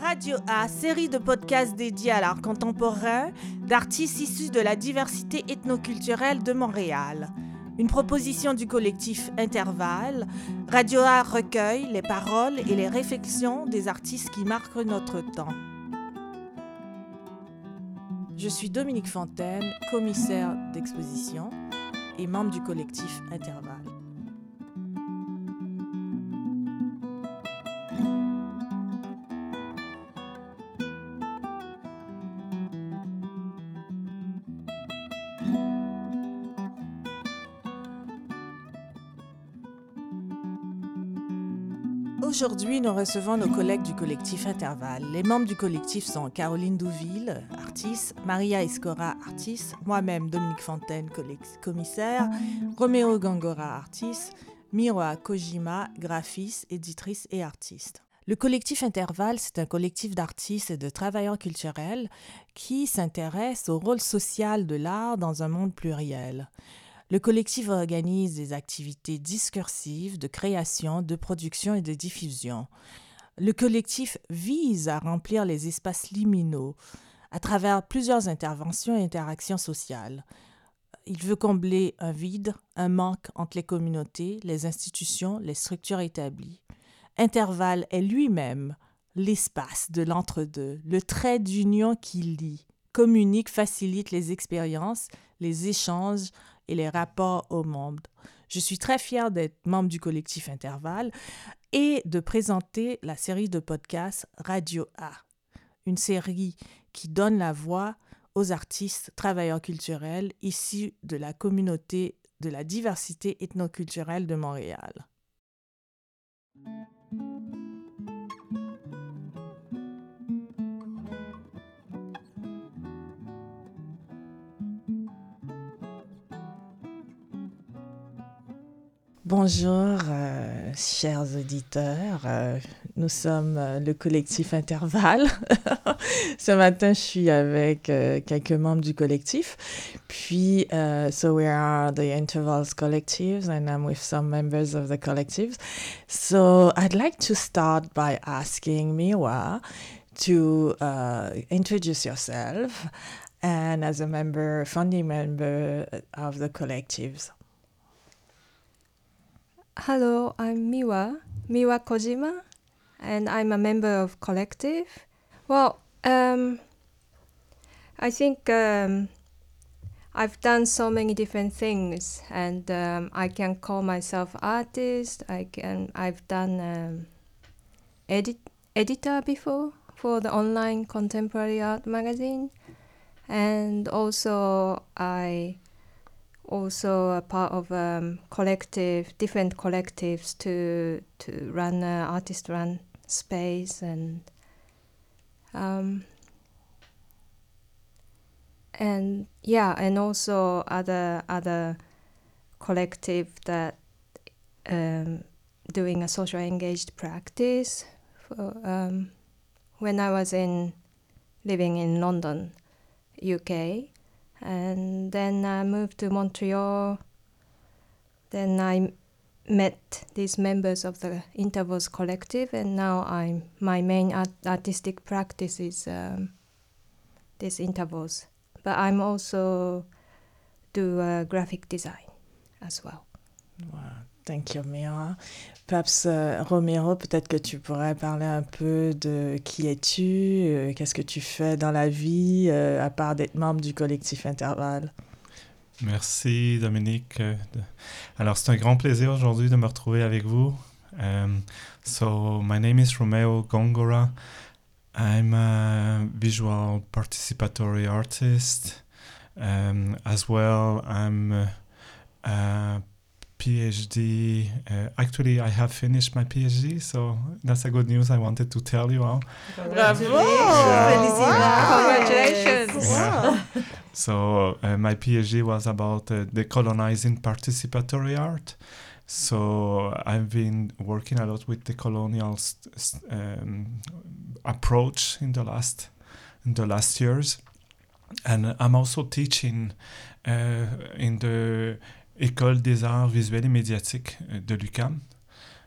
Radio A, série de podcasts dédiés à l'art contemporain d'artistes issus de la diversité ethnoculturelle de Montréal. Une proposition du collectif Intervalle, Radio A recueille les paroles et les réflexions des artistes qui marquent notre temps. Je suis Dominique Fontaine, commissaire d'exposition et membre du collectif Intervalle. Aujourd'hui, nous recevons nos collègues du collectif Intervalle. Les membres du collectif sont Caroline Douville, artiste, Maria Escora, artiste, moi-même Dominique Fontaine, commissaire, Roméo Gangora, artiste, Miroa Kojima, graphiste, éditrice et artiste. Le collectif Intervalle, c'est un collectif d'artistes et de travailleurs culturels qui s'intéresse au rôle social de l'art dans un monde pluriel. Le collectif organise des activités discursives de création, de production et de diffusion. Le collectif vise à remplir les espaces liminaux à travers plusieurs interventions et interactions sociales. Il veut combler un vide, un manque entre les communautés, les institutions, les structures établies. Intervalle est lui-même l'espace de l'entre-deux, le trait d'union qui lie, communique, facilite les expériences, les échanges et les rapports au monde. Je suis très fière d'être membre du collectif Intervalle et de présenter la série de podcasts Radio A, une série qui donne la voix aux artistes travailleurs culturels issus de la communauté de la diversité ethnoculturelle de Montréal. Bonjour, euh, chers auditeurs. Euh, nous sommes euh, le collectif Intervalle. Ce matin, je suis avec quelques membres du collectif. Puis, so we are the Intervals Collectives, and I'm with some members of the collectives. So I'd like to start by asking Miwa to introduce yourself and as a member, founding member of the collectives. Hello, I'm Miwa, Miwa Kojima, and I'm a member of Collective. Well, um, I think um, I've done so many different things, and um, I can call myself artist. I can. I've done um, edit editor before for the online contemporary art magazine, and also I also a part of um, collective, different collectives to to run uh, artist run space and um, and yeah, and also other other collective that um, doing a social engaged practice. For, um, when I was in living in London, UK, and then I moved to Montreal. Then I met these members of the Intervals Collective, and now I'm my main art, artistic practice is um, these intervals. But I'm also do uh, graphic design as well. Wow. Thank you, Mira. Perhaps uh, Romero, peut-être que tu pourrais parler un peu de qui es-tu, euh, qu'est-ce que tu fais dans la vie, euh, à part d'être membre du collectif Intervalle? Merci, Dominique. Alors, c'est un grand plaisir aujourd'hui de me retrouver avec vous. Um, so, my name is Romeo Gongora. I'm a visual participatory artist. Um, as well, I'm PhD. Uh, actually, I have finished my PhD, so that's a good news I wanted to tell you all. Bravo! Yeah. Congratulations! Yeah. so, uh, my PhD was about uh, decolonizing participatory art. So, I've been working a lot with the colonial um, approach in the last in the last years, and I'm also teaching uh, in the École des arts visuels et médiatiques euh, de l'UCAM.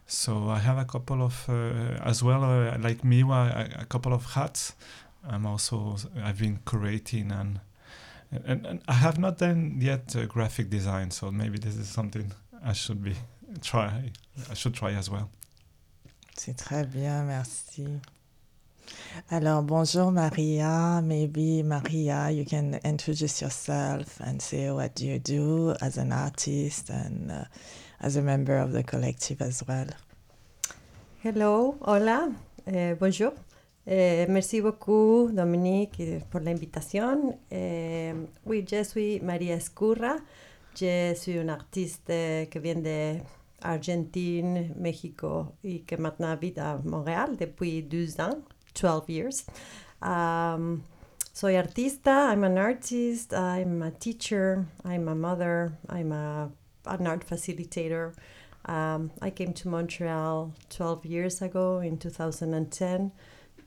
So I have a couple of, uh, as well, uh, like Miwa, a, a couple of hats. I'm also, I've been curating and, and, and I have not done yet uh, graphic design, so maybe this is something I should be try. I should try as well. C'est très bien, merci. Alors, bonjour Maria. Maybe Maria, you can introduce yourself and say what you do as an artist and uh, as a member of the collective as well. Hello, hola, eh, bonjour. Eh, merci beaucoup, Dominique, pour l'invitation. Eh, oui, je suis Maria Escurra. Je suis une artiste qui vient de Mexico et qui maintenant habite à Montréal depuis 12 ans, 12 years. Um, soy artista, I'm an artist, I'm a teacher, I'm a mother, I'm a, an art facilitator. Um, I came to Montreal 12 years ago in 2010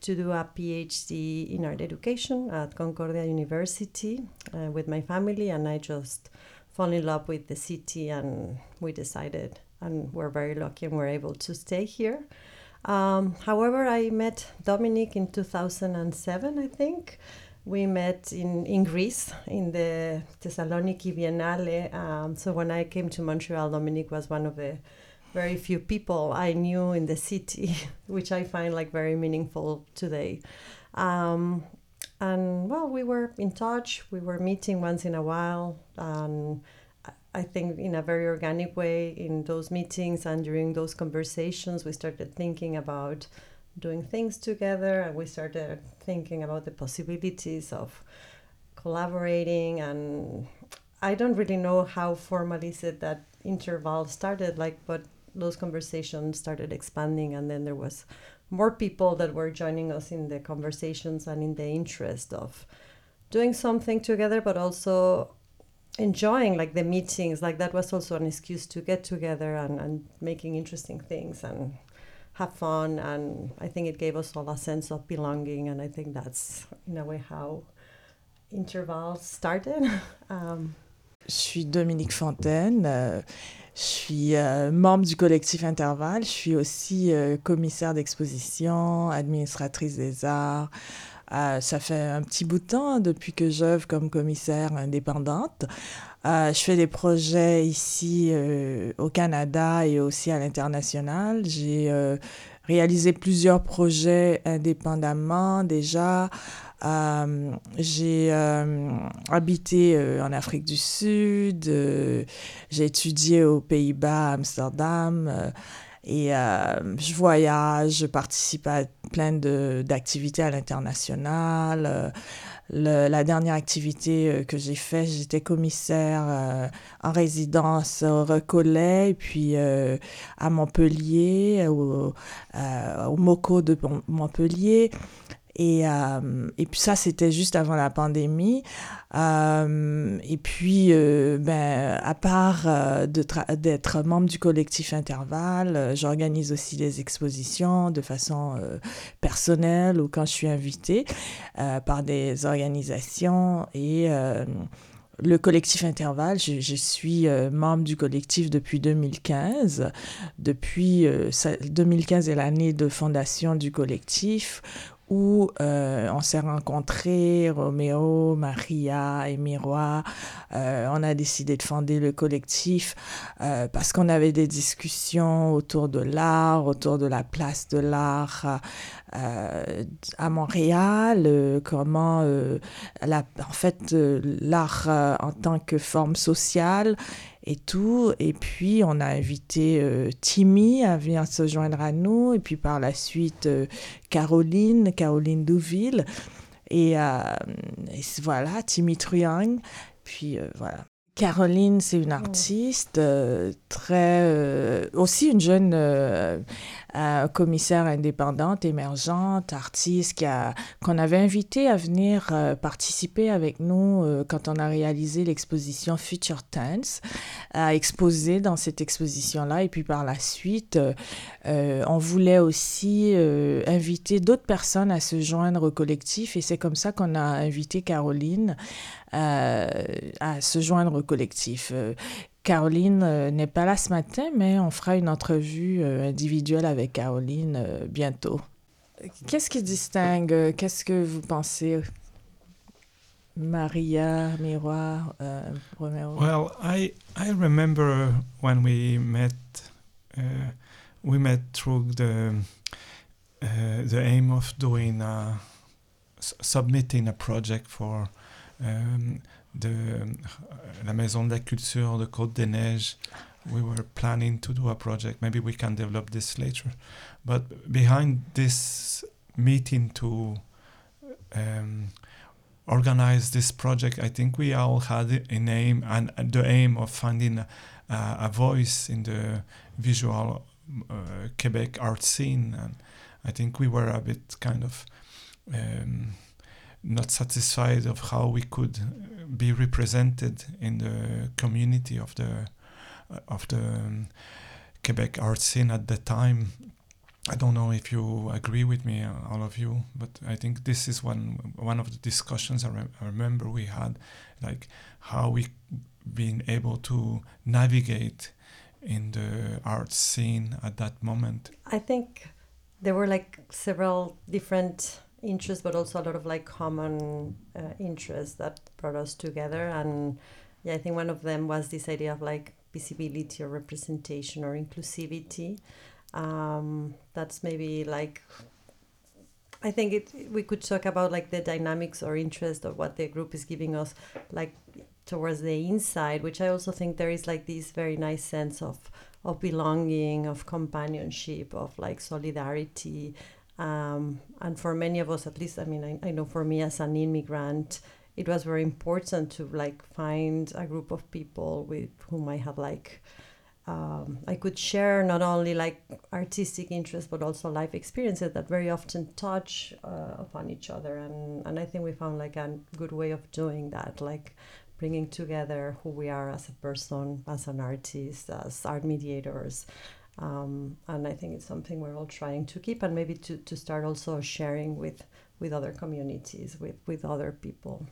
to do a PhD in art education at Concordia University uh, with my family, and I just fell in love with the city, and we decided, and we're very lucky, and we're able to stay here. Um, however, I met Dominic in 2007, I think. We met in, in Greece in the Thessaloniki Biennale. Um, so when I came to Montreal, Dominic was one of the very few people I knew in the city, which I find like very meaningful today. Um, and well, we were in touch. We were meeting once in a while, and I think in a very organic way in those meetings and during those conversations, we started thinking about doing things together, and we started thinking about the possibilities of collaborating. And I don't really know how formally said that interval started, like, but those conversations started expanding and then there was more people that were joining us in the conversations and in the interest of doing something together but also enjoying like the meetings like that was also an excuse to get together and, and making interesting things and have fun and i think it gave us all a sense of belonging and i think that's in a way how interval started um, Je suis Dominique Fontaine. Euh, je suis euh, membre du collectif Intervalle. Je suis aussi euh, commissaire d'exposition, administratrice des arts. Ça fait un petit bout de temps depuis que j'œuvre comme commissaire indépendante. je fais des projets ici au Canada et aussi à l'international. J'ai réalisé plusieurs projets indépendamment déjà. Euh, j'ai euh, habité euh, en Afrique du Sud, j'ai étudié aux Pays-Bas, à Amsterdam. Et je voyage, je participe à plein d'activités à l'international. la dernière activité que j'ai faite, j'étais commissaire en résidence au Recollet, et puis à Montpellier, au, au MOCO de Montpellier. Et, euh, et puis ça, c'était juste avant la pandémie. Euh, et puis, euh, ben, à part d'être membre du collectif Intervalle, j'organise aussi des expositions de façon personnelle ou quand je suis invitée par des organisations. Et le collectif Intervalle, je, je suis membre du collectif depuis 2015. Depuis 2015 est l'année de fondation du collectif euh, on s'est rencontrés, Roméo, Maria et Miroir. Euh, on a décidé de fonder le collectif euh, parce qu'on avait des discussions autour de l'art, autour de la place de l'art à Montréal, comment la, fait l'art en tant que forme sociale et tout. Et puis, on a invité euh, Timmy à venir se joindre à nous. Et puis, par la suite, euh, Caroline, Caroline Douville. Et, euh, et voilà, Timmy Triang. Puis, voilà. Caroline, c'est une artiste très... aussi une jeune commissaire indépendante, émergente, artiste qu'on avait invité à venir euh, participer avec nous euh, quand on a réalisé l'exposition Future Tense, à exposer dans cette exposition-là. Et puis par la suite, euh, on voulait aussi inviter d'autres personnes à se joindre au collectif et c'est comme ça qu'on a invité Caroline à se joindre au collectif. Caroline euh, n'est pas là ce matin, mais on fera une entrevue euh, individuelle avec Caroline euh, bientôt. Qu'est-ce qui distingue Qu'est-ce que vous pensez Maria, Miroir, Romeo Well, I I remember when we met. Uh, we met through the uh, the aim of doing a, submitting a project for um, the la Maison de la Culture de Côte des Neiges. We were planning to do a project. Maybe we can develop this later. But behind this meeting to um, organize this project, I think we all had an aim and the aim of finding a, a voice in the visual uh, Quebec art scene, and I think we were a bit kind of um, not satisfied of how we could be represented in the community of the uh, of the um, Quebec art scene at the time. I don't know if you agree with me, uh, all of you, but I think this is one one of the discussions I, re- I remember we had, like how we been able to navigate in the art scene at that moment? I think there were like several different interests, but also a lot of like common uh, interests that brought us together. And yeah, I think one of them was this idea of like visibility or representation or inclusivity. Um, that's maybe like I think it we could talk about like the dynamics or interest of what the group is giving us, like towards the inside, which I also think there is like this very nice sense of of belonging, of companionship, of like solidarity. Um, and for many of us, at least, I mean, I, I know for me as an immigrant, it was very important to like find a group of people with whom I have like um, I could share not only like artistic interests but also life experiences that very often touch uh, upon each other and and I think we found like a good way of doing that like bringing together who we are as a person, as an artist, as art mediators. Um, and I think it's something we're all trying to keep and maybe to, to start also sharing with, with other communities, with, with other people.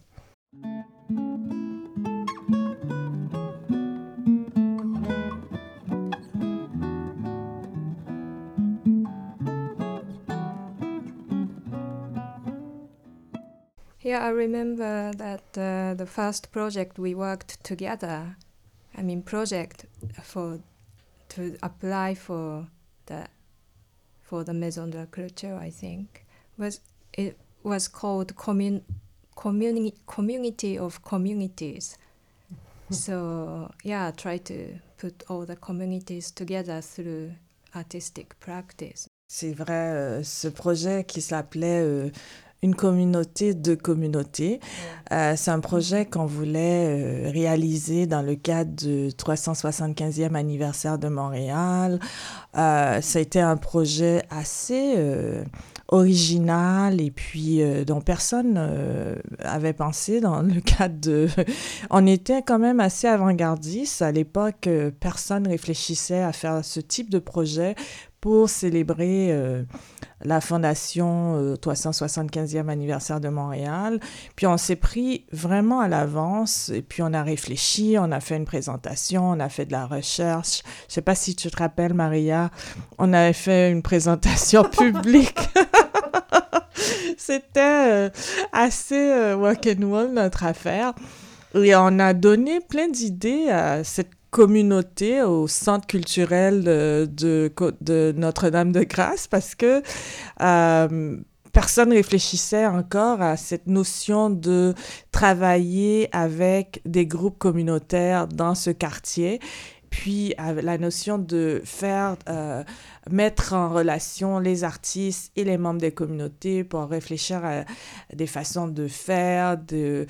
Yeah, I remember that uh, the first project we worked together, I mean project for to apply for the for the Maison de la Culture, I think, was it was called commun, communi, community of communities. so yeah, try to put all the communities together through artistic practice. C'est vrai, euh, ce projet qui s'appelait euh, une communauté de communautés. Euh, c'est un projet qu'on voulait euh, réaliser dans le cadre du 375e anniversaire de Montréal. Euh, ça a été un projet assez original et puis dont personne avait pensé dans le cadre de... On était quand même assez avant-gardiste. À l'époque, personne réfléchissait à faire ce type de projet pour célébrer euh, la fondation 375e euh, anniversaire de Montréal. Puis on s'est pris vraiment à l'avance et puis on a réfléchi, on a fait une présentation, on a fait de la recherche. Je sais pas si tu te rappelles, Maria, on avait fait une présentation publique. C'était euh, assez walk and roll notre affaire. Et on a donné plein d'idées à cette communauté au centre culturel de, de, Notre-Dame-de-Grâce parce que euh, personne réfléchissait encore à cette notion de travailler avec des groupes communautaires dans ce quartier puis la notion de faire, euh, mettre en relation les artistes et les membres des communautés pour réfléchir à des façons de faire, de,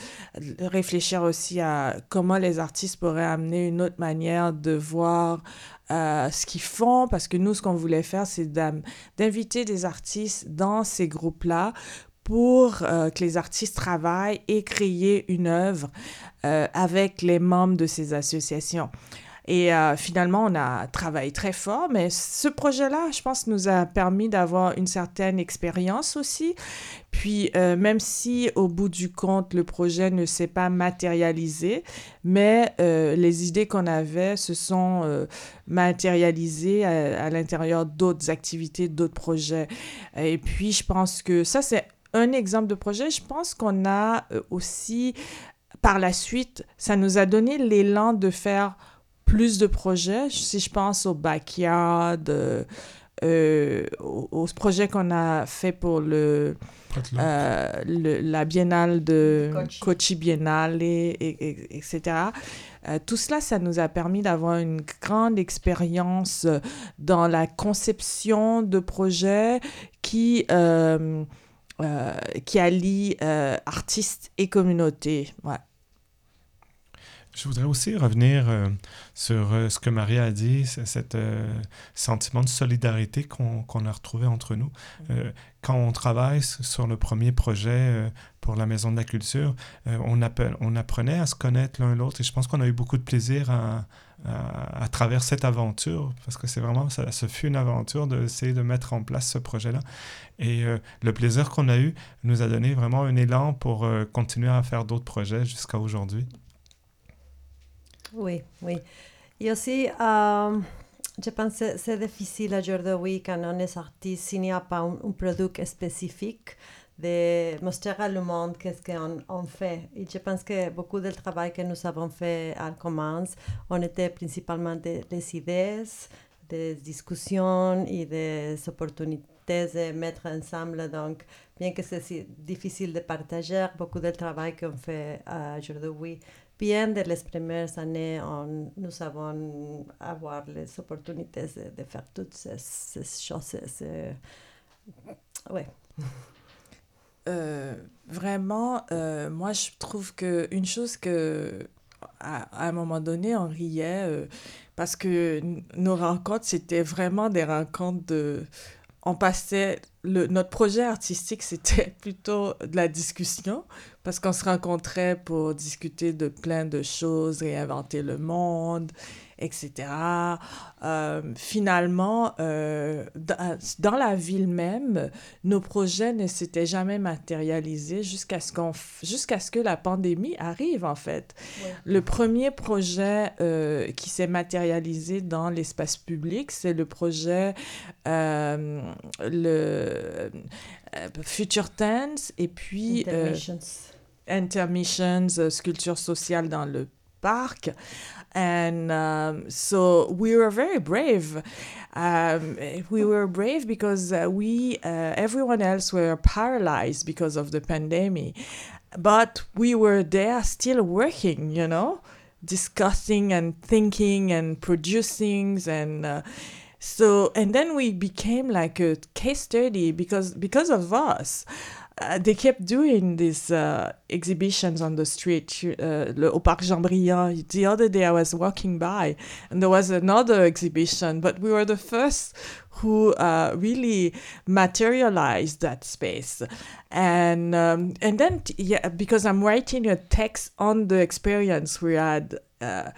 réfléchir aussi à comment les artistes pourraient amener une autre manière de voir euh, ce qu'ils font, parce que nous, ce qu'on voulait faire, c'est d'inviter des artistes dans ces groupes-là pour euh, que les artistes travaillent et créer une œuvre avec les membres de ces associations. Et euh, finalement, on a travaillé très fort, mais ce projet-là, je pense, nous a permis d'avoir une certaine expérience aussi. Puis, euh, même si au bout du compte, le projet ne s'est pas matérialisé, mais euh, les idées qu'on avait se sont matérialisées à, à l'intérieur d'autres activités, d'autres projets. Et puis, je pense que ça, c'est un exemple de projet. Je pense qu'on a aussi, par la suite, ça nous a donné l'élan de faire plus de projets. Si je pense au backyard, euh, euh au, projet qu'on a fait pour le, euh, la biennale de Kochi, Biennale, et, etc. Euh, tout cela, ça nous a permis d'avoir une grande expérience dans la conception de projets qui, qui allient artistes et communautés. Ouais. Je voudrais aussi revenir euh, sur euh, ce que Maria a dit, cet euh, sentiment de solidarité qu'on a retrouvé entre nous. Quand on travaille sur le premier projet pour la Maison de la Culture, on, appelle, on apprenait à se connaître l'un l'autre et je pense qu'on a eu beaucoup de plaisir à, à, travers cette aventure, parce que c'est vraiment, ça, ce fut une aventure d'essayer de mettre en place ce projet-là. Et le plaisir qu'on a eu nous a donné vraiment un élan pour continuer à faire d'autres projets jusqu'à aujourd'hui. Oui, oui. Et aussi, je pense que c'est difficile aujourd'hui quand on est artiste, s'il n'y a pas un, produit spécifique, de montrer à le monde qu'est-ce qu'on on fait. Et je pense que beaucoup du travail que nous avons fait à Commons, on était principalement des, idées, des discussions et des opportunités de mettre ensemble. Donc, bien que c'est difficile de partager, beaucoup du travail qu'on fait aujourd'hui bien de les premières années, on, nous avons avoir les opportunités de, faire toutes ces, choses. Ouais. Euh, vraiment, euh, moi, je trouve que une chose que à, un moment donné, on riait euh, parce que nos rencontres, c'était vraiment des rencontres de on passait le, notre projet artistique c'était plutôt de la discussion parce qu'on se rencontrait pour discuter de plein de choses réinventer le monde etc. Euh, finalement, euh, dans la ville même, nos projets ne s'étaient jamais matérialisés jusqu'à ce, qu'on jusqu'à ce que la pandémie arrive, en fait. Le premier projet euh, qui s'est matérialisé dans l'espace public, c'est le projet le, Future Tense et puis... Intermissions. Intermissions, sculpture sociale dans le parc. And um, so we were very brave. Um, we were brave because uh, we, uh, everyone else were paralyzed because of the pandemic. But we were there still working, you know, discussing and thinking and producing and uh, so and then we became like a case study because because of us uh, they kept doing these uh, exhibitions on the street uh, au Parc Jean-Briand. The other day I was walking by and there was another exhibition, but we were the first who uh, really materialized that space. And um, and then yeah, because I'm writing a text on the experience we had uh,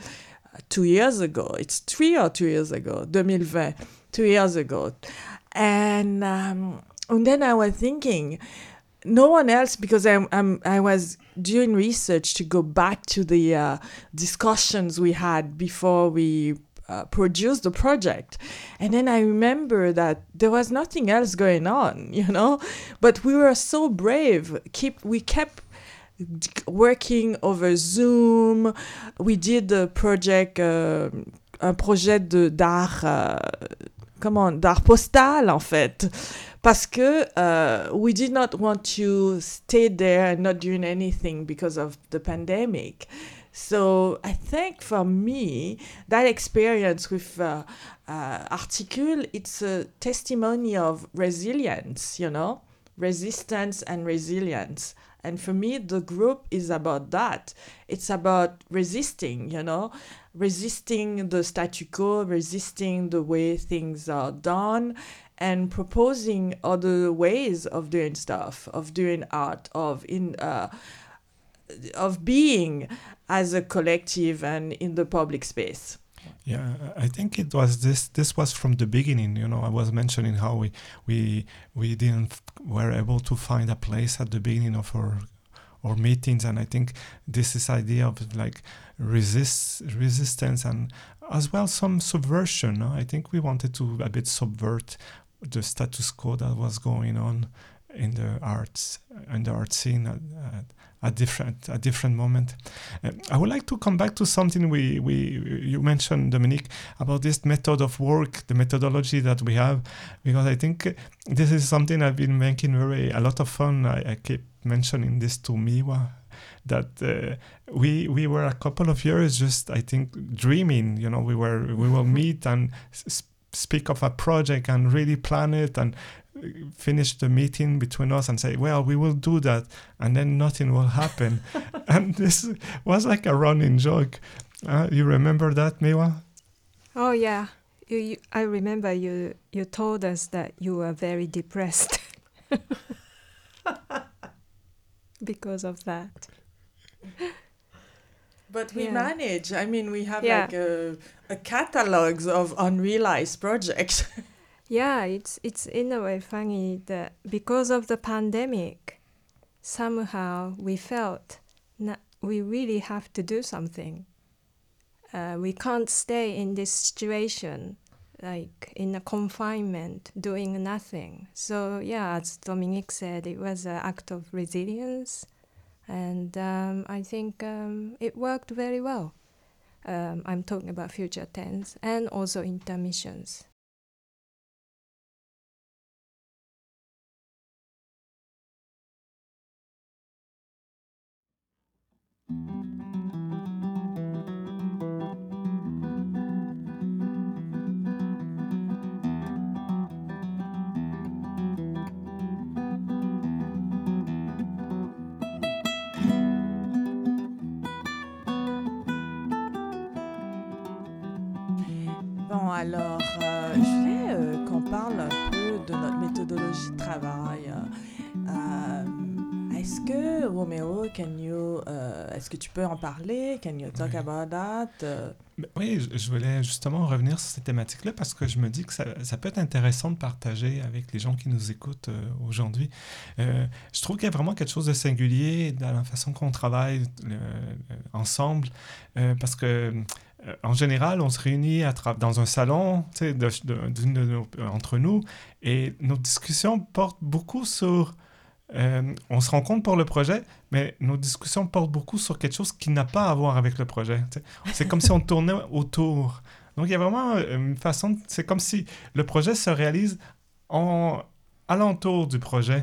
two years ago. It's three or two years ago, 2020, two years ago, and um, and then I was thinking no one else because I'm, I'm I was doing research to go back to the uh, discussions we had before we uh, produced the project, and then I remember that there was nothing else going on, you know, but we were so brave. Keep we kept working over Zoom. We did a project, uh, un projet de d'art. Uh, comment d'art postal en fait parce que uh, we did not want to stay there and not doing anything because of the pandemic. So I think for me, that experience with uh, uh, Articule, it's a testimony of resilience, you know, resistance and resilience. And for me, the group is about that. It's about resisting, you know, resisting the statu quo, resisting the way things are done, and proposing other ways of doing stuff, of doing art, of in uh, of being as a collective and in the public space. Yeah, I think it was this. This was from the beginning. You know, I was mentioning how we we we didn't were able to find a place at the beginning of our our meetings, and I think this is idea of like resist resistance and as well some subversion. I think we wanted to a bit subvert the status quo that was going on in the arts in the art scene at, at a different a different moment. Uh, I would like to come back to something we we you mentioned Dominique about this method of work, the methodology that we have, because I think this is something I've been making very a lot of fun. I, I keep mentioning this to Miwa that uh, we we were a couple of years just I think dreaming. You know, we were we will meet and speak of a project and really plan it and finish the meeting between us and say, well, we will do that, and then nothing will happen. and this was like a running joke. Uh, you remember that, Miwa? Oh yeah, you, you, I remember you. You told us that you were very depressed because of that. But we yeah. manage. I mean, we have yeah. like a, a catalogs of unrealized projects. yeah, it's it's in a way funny that because of the pandemic, somehow we felt that we really have to do something. Uh, we can't stay in this situation, like in a confinement, doing nothing. So yeah, as Dominique said, it was an act of resilience, and um, I think um, it worked very well. Um, I'm talking about future tense and also intermissions. Bon, alors, euh, je voulais euh, qu'on parle un peu de notre méthodologie de travail. Euh, est-ce que, Roméo, can you, est-ce que tu peux en parler? Can you talk about that? Euh, oui, je voulais justement revenir sur cette thématique-là parce que je me dis que ça, ça, peut être intéressant de partager avec les gens qui nous écoutent aujourd'hui. je trouve qu'il y a vraiment quelque chose de singulier dans la façon qu'on travaille ensemble parce que en général, on se réunit à dans un salon de, de, entre nous et nos discussions portent beaucoup sur euh, on se rend compte pour le projet, mais nos discussions portent beaucoup sur quelque chose qui n'a pas à voir avec le projet. C'est comme si on tournait autour. Donc il y a vraiment euh, une façon, c'est comme si le projet se réalise en alentour du projet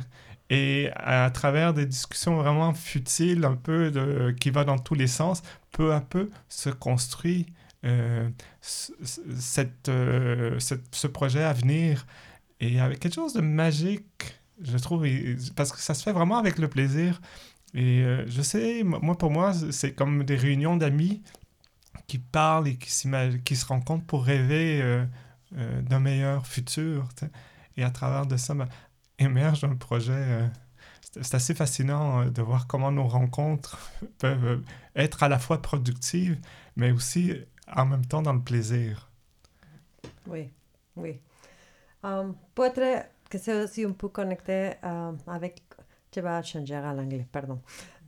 et à travers des discussions vraiment futiles, un peu qui va dans tous les sens, peu à peu se construit euh, cette, ce projet à venir et avec quelque chose de magique je trouve, parce que ça se fait vraiment avec le plaisir. Et euh, je sais, moi, pour moi, c'est comme des réunions d'amis qui parlent et qui, qui se rencontrent pour rêver euh, euh, d'un meilleur futur. Et à travers de ça, ben, émerge un projet. c'est assez fascinant de voir comment nos rencontres peuvent être à la fois productives, mais aussi en même temps dans le plaisir. Oui, oui. Um, que c'est aussi un peu connecté avec je vais changer à l'anglais, pardon.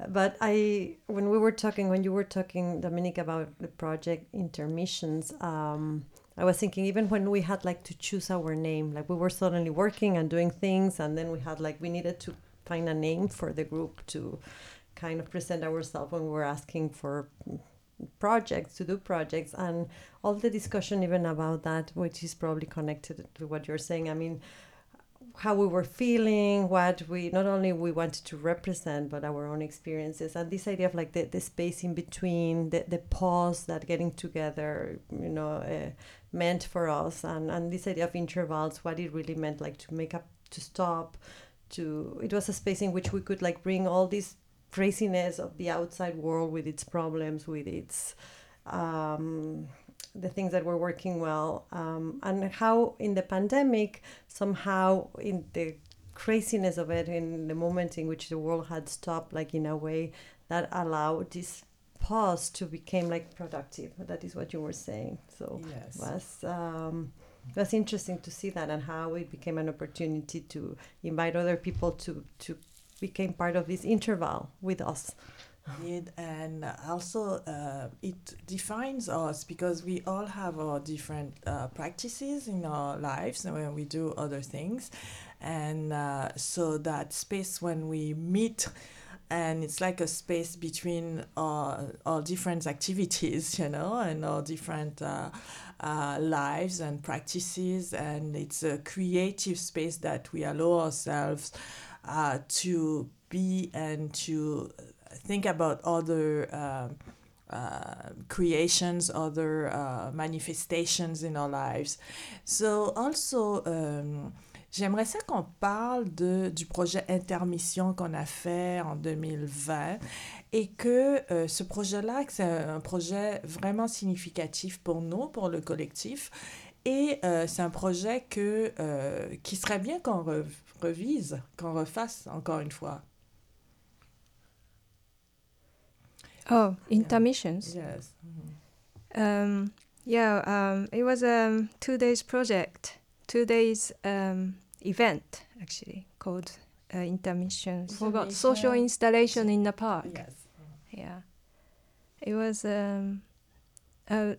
But I, when we were talking, when you were talking, Dominique, about the project intermissions, um, I was thinking even when we had like to choose our name, like we were suddenly working and doing things, and then we had like we needed to find a name for the group to kind of present ourselves when we were asking for projects to do projects. And all the discussion even about that which is probably connected to what you're saying i mean how we were feeling, what we not only we wanted to represent, but our own experiences, and this idea of like the, the space in between, the, the pause that getting together, you know, uh, meant for us, and and this idea of intervals, what it really meant, like to make up, to stop, to it was a space in which we could like bring all this craziness of the outside world with its problems, with its um, the things that were working well, um, and how in the pandemic, somehow in the craziness of it, in the moment in which the world had stopped, like in a way that allowed this pause to become like productive. That is what you were saying. So Yes. was um, was interesting to see that and how it became an opportunity to invite other people to to become part of this interval with us. It, and also uh, it defines us because we all have our different uh, practices in our lives and when we do other things. And uh, so that space when we meet and it's like a space between our, our different activities you know and our different uh, uh, lives and practices. And it's a creative space that we allow ourselves uh, to be and to think about other um, uh, creations, other uh, manifestations in our lives. So also, um, j'aimerais ça qu'on parle de, du projet Intermission qu'on a fait en 2020 et que euh, ce projet-là, c'est un projet vraiment significatif pour nous, pour le collectif. Et euh, c'est un projet que, euh, qui serait bien qu'on re- revise, qu'on refasse encore une fois. Oh, intermissions. Yes. Um, yeah, um, it was a two days project, two days um, event actually called uh, intermissions. Forgot social installation in the park. Yes. Yeah, it was um, uh,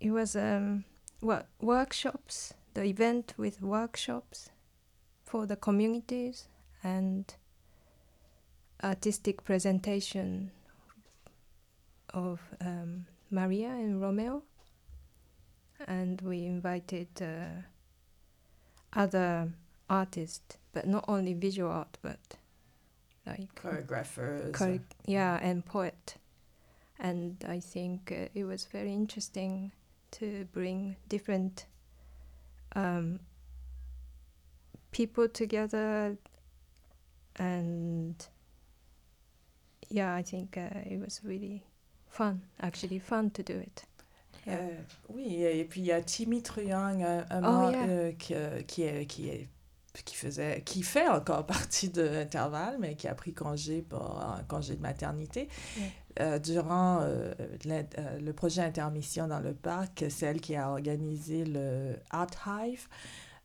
it was um, what workshops. The event with workshops for the communities and artistic presentation of um, Maria and Romeo, and we invited uh, other artists, but not only visual art, but like Choreographers. chore- yeah, and poet. And I think uh, it was very interesting to bring different um, people together, and yeah, I think uh, it was really fun. Actually, fun to do it. Yeah. Euh, oui, et puis il y a Timmy Truong, un, un Oh, membre, yeah. euh, qui, euh, qui, est, qui, est- qui faisait, qui fait encore partie de l'intervalle, mais qui a pris congé pour un congé de maternité. Yeah. Euh, durant euh, euh, le projet Intermission dans le parc, c'est elle qui a organisé le Art Hive.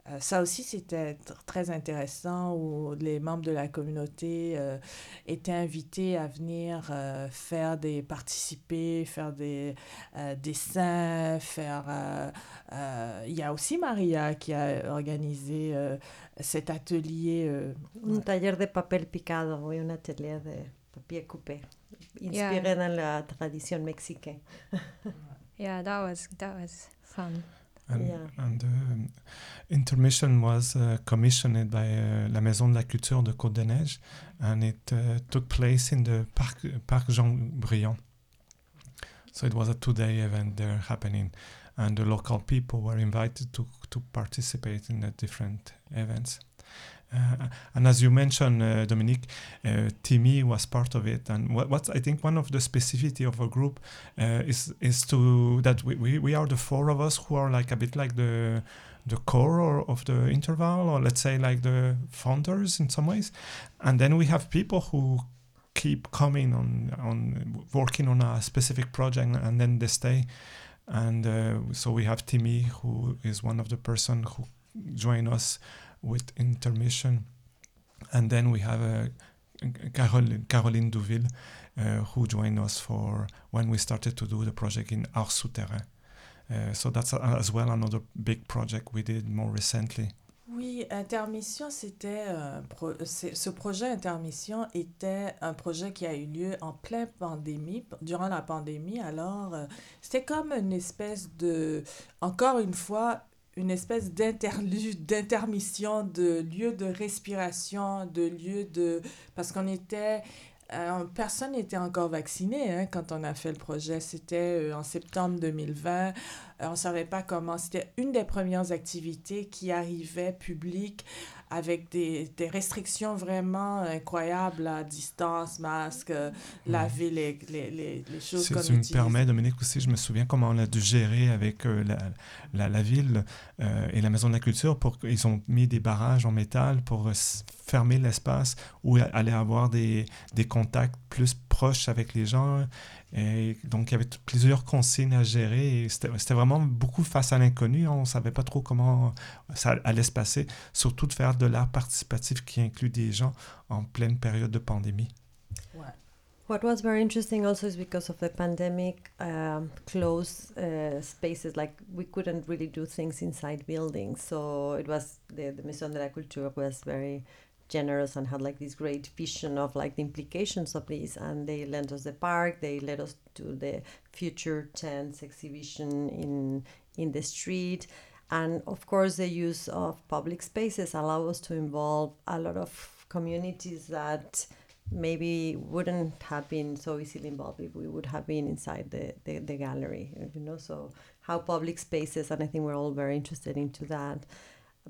Euh, ça aussi, c'était tr- très intéressant où les membres de la communauté euh, étaient invités à venir euh, faire des participer, faire des euh, dessins, faire. euh, euh, Il y a aussi Maria qui a organisé euh, cet atelier. euh, Un taller de papel picado y un atelier de papier coupé, Yeah. inspiré dans la tradition mexicaine. Yeah, that was that was fun. And, Yeah. and the um, intermission was uh, commissioned by uh, la Maison de la Culture de Côte des Neiges, and it uh, took place in the Parc, Parc Jean Briand. So it was a two-day event there happening, and the local people were invited to to participate in the different events. Uh, and as you mentioned, uh, Dominique, uh, Timmy was part of it. And what, what's I think one of the specificity of our group uh, is is to that we, we, we are the four of us who are like a bit like the the core or, of the interval, or let's say like the founders in some ways, and then we have people who keep coming on on working on a specific project and then they stay and uh, so we have Timmy who is one of the person who join us with intermission and then we have uh, Caroline, Caroline Douville uh, who joined us for when we started to do the project in Art Souterrain. Uh, so that's a, as well another big project we did more recently. Oui, Intermission, c'était c'est- ce projet Intermission était un projet qui a eu lieu en pleine pandémie, durant la pandémie. Alors, euh, c'était comme une espèce de, encore une fois, une espèce d'interlude, d'intermission, de lieu de respiration, de lieu de, parce qu'on était euh, personne n'était encore vacciné hein, quand on a fait le projet. C'était euh, en septembre 2020. Euh, on ne savait pas comment. C'était une des premières activités qui arrivait publique avec des, des restrictions vraiment incroyables à distance, masque, laver les, les, les, les choses Si qu'on tu me permets, Dominique, aussi, je me souviens comment on a dû gérer avec euh, la, la, la ville euh, et la Maison de la Culture pour qu'ils ont mis des barrages en métal pour euh, fermer l'espace où allait avoir des, des contacts plus proche avec les gens. Et donc, il y avait plusieurs consignes à gérer. C'était vraiment beaucoup face à l'inconnu. On ne savait pas trop comment ça allait se passer. Surtout de faire de l'art participatif qui inclut des gens en pleine période de pandémie. What was very interesting also is because of the pandemic, um, closed uh, spaces like we couldn't really do things inside buildings. So it was the, the Maison de la Culture was very generous and had like this great vision of like the implications of this and they lent us the park they led us to the future tense exhibition in in the street and of course the use of public spaces allow us to involve a lot of communities that maybe wouldn't have been so easily involved if we would have been inside the, the, the gallery you know? So how public spaces and i think we're all very interested into that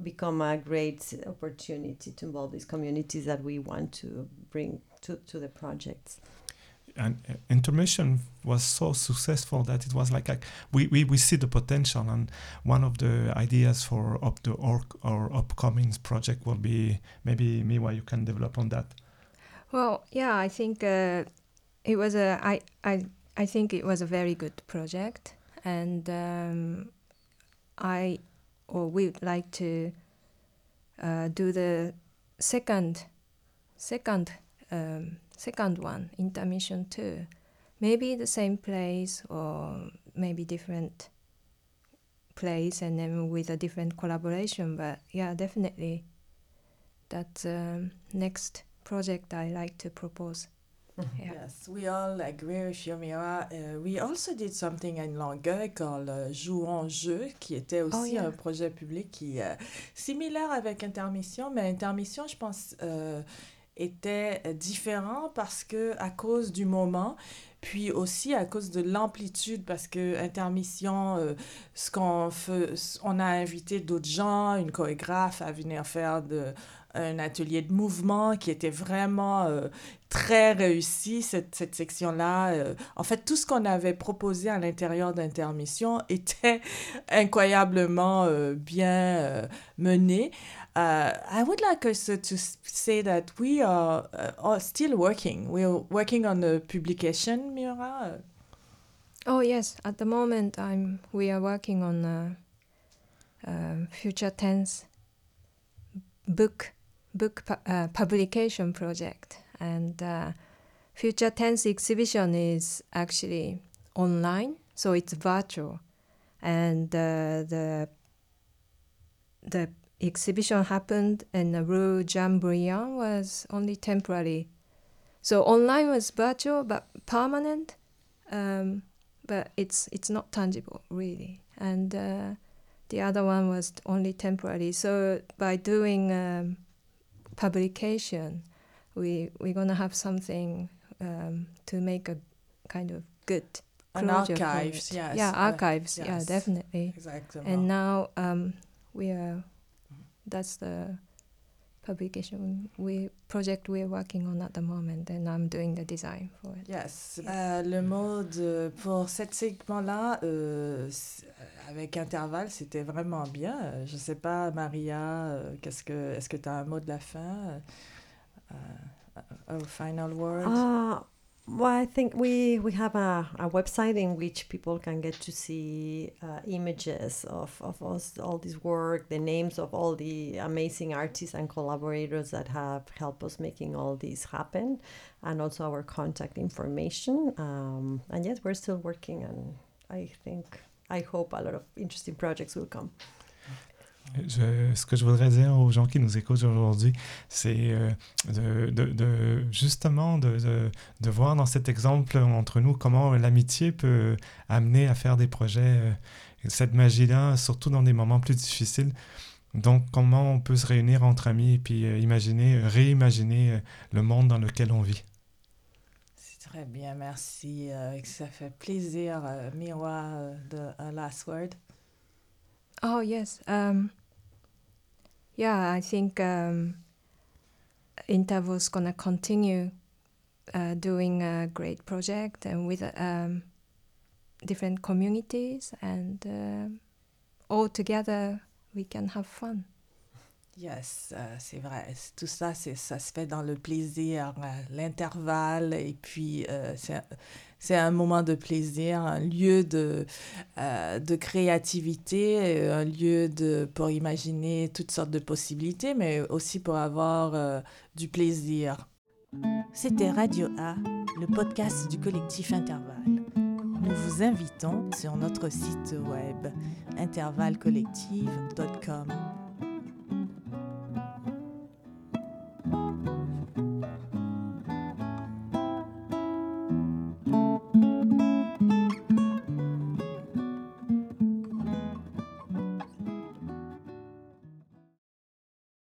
become a great opportunity to involve these communities that we want to bring to, to the projects. And uh, intermission was so successful that it was like, like we, we, we see the potential and one of the ideas for up the or, or upcoming project will be maybe Miwa you can develop on that. Well, yeah, I think uh, it was a I, I I think it was a very good project, and um, I or we would like to uh, do the second second um, second one intermission two Maybe the same place or maybe different place and then with a different collaboration. But yeah, definitely that um, next project I like to propose. Yeah. Yes, we all agree with Yomira. Uh, we also did something in Longueuil called uh, Jouons Jeu, qui était oh, aussi oh, yeah. un projet public qui est uh, similaire avec Intermission, mais Intermission, je pense, euh, était différent parce que à cause du moment, puis aussi à cause de l'amplitude, parce que intermission, euh, ce qu'on fait, on a invité d'autres gens, une chorégraphe à venir faire de, un atelier de mouvement qui était vraiment euh, très réussi, cette, cette section-là. Euh. en fait, tout ce qu'on avait proposé à l'intérieur d'Intermission était incroyablement euh, bien mené. I would like also to say that we are, are still working. We are working on the publication, Mira. Oh yes, at the moment I'm. We are working on a, a future tense book book pu uh, publication project. And uh, Future Tense exhibition is actually online, so it's virtual. And uh, the the exhibition happened in the Rue Jean Briand was only temporary. So online was virtual but permanent, um, but it's it's not tangible really. And uh, the other one was only temporary. So by doing um, publication, we we're gonna have something um, to make a kind of good An archives, yes. Yeah, archives. Uh, yes. Yeah, definitely. Exactly. And now um, we are. That's the publication we project we're working on at the moment, and I'm doing the design for it. Yes. Euh, le mode pour cet segment-là, euh, avec intervalle, c'était vraiment bien. Euh, je sais pas, Maria, euh, qu'est-ce que, est-ce que tu as un mot de la fin? Uh, final word? Uh, well, I think we, we have a, a website in which people can get to see uh, images of, of us, all this work, the names of all the amazing artists and collaborators that have helped us making all this happen, and also our contact information. Um, and yes, we're still working, and I think I hope a lot of interesting projects will come. Ce que je voudrais dire aux gens qui nous écoutent aujourd'hui, c'est euh, de, justement de, voir dans cet exemple entre nous comment l'amitié peut amener à faire des projets, euh, cette magie-là, surtout dans des moments plus difficiles. Donc, comment on peut se réunir entre amis et puis euh, imaginer, réimaginer le monde dans lequel on vit. Très bien, merci. Ça fait plaisir, euh, de Last Word. Oh, yes. Um, yeah, I think um, Interval's to continue uh, doing a great project and with um, different communities, and uh, all together we can have fun. Yes, euh, c'est vrai. Tout ça, ça se fait dans le plaisir, euh, l'intervalle, et puis euh, c'est un moment de plaisir, un lieu de, euh, de créativité, un lieu de, pour imaginer toutes sortes de possibilités, mais aussi pour avoir euh, du plaisir. C'était Radio A, le podcast du collectif Intervalle. Nous vous invitons sur notre site web intervallecollective.com.